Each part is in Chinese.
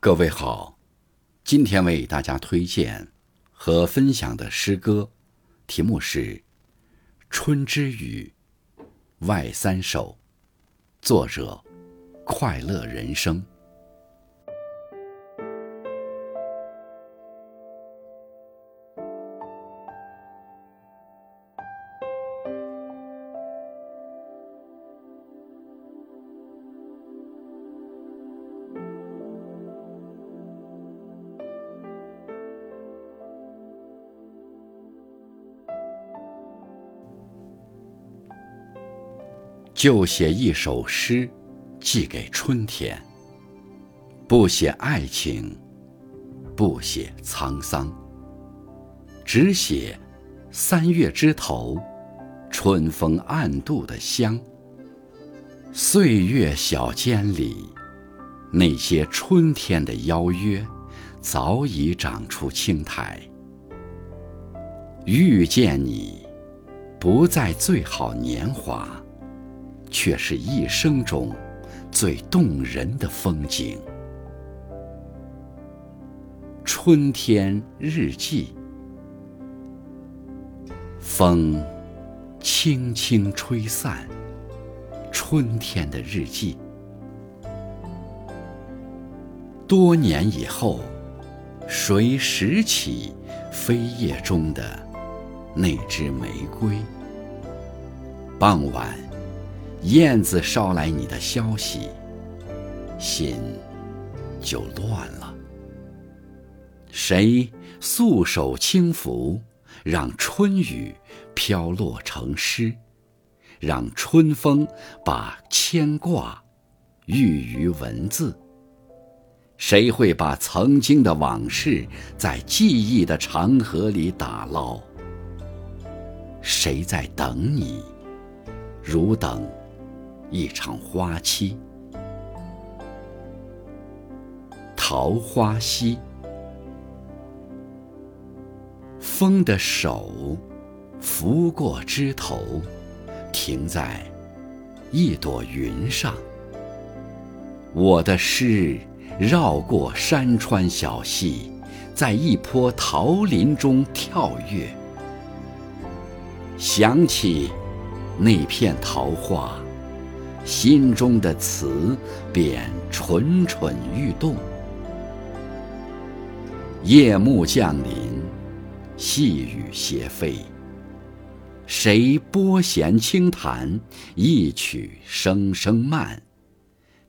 各位好，今天为大家推荐和分享的诗歌，题目是《春之雨·外三首》，作者快乐人生。就写一首诗，寄给春天。不写爱情，不写沧桑，只写三月枝头，春风暗度的香。岁月小间里，那些春天的邀约，早已长出青苔。遇见你，不再最好年华。却是一生中最动人的风景。春天日记，风轻轻吹散春天的日记。多年以后，谁拾起飞叶中的那支玫瑰？傍晚。燕子捎来你的消息，心就乱了。谁素手轻拂，让春雨飘落成诗，让春风把牵挂寓于文字？谁会把曾经的往事在记忆的长河里打捞？谁在等你，如等？一场花期，桃花溪，风的手拂过枝头，停在一朵云上。我的诗绕过山川小溪，在一坡桃林中跳跃，想起那片桃花。心中的词便蠢蠢欲动。夜幕降临，细雨斜飞。谁拨弦轻弹一曲声声慢，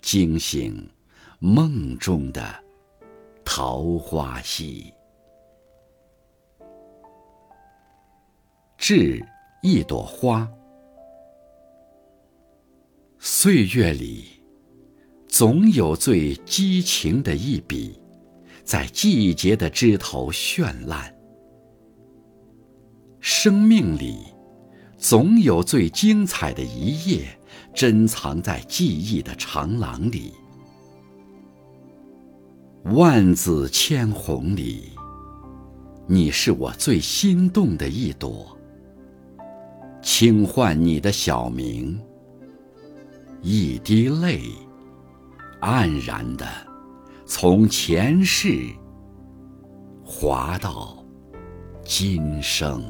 惊醒梦中的桃花溪。致一朵花。岁月里，总有最激情的一笔，在季节的枝头绚烂；生命里，总有最精彩的一页，珍藏在记忆的长廊里。万紫千红里，你是我最心动的一朵，轻唤你的小名。一滴泪，黯然的从前世滑到今生。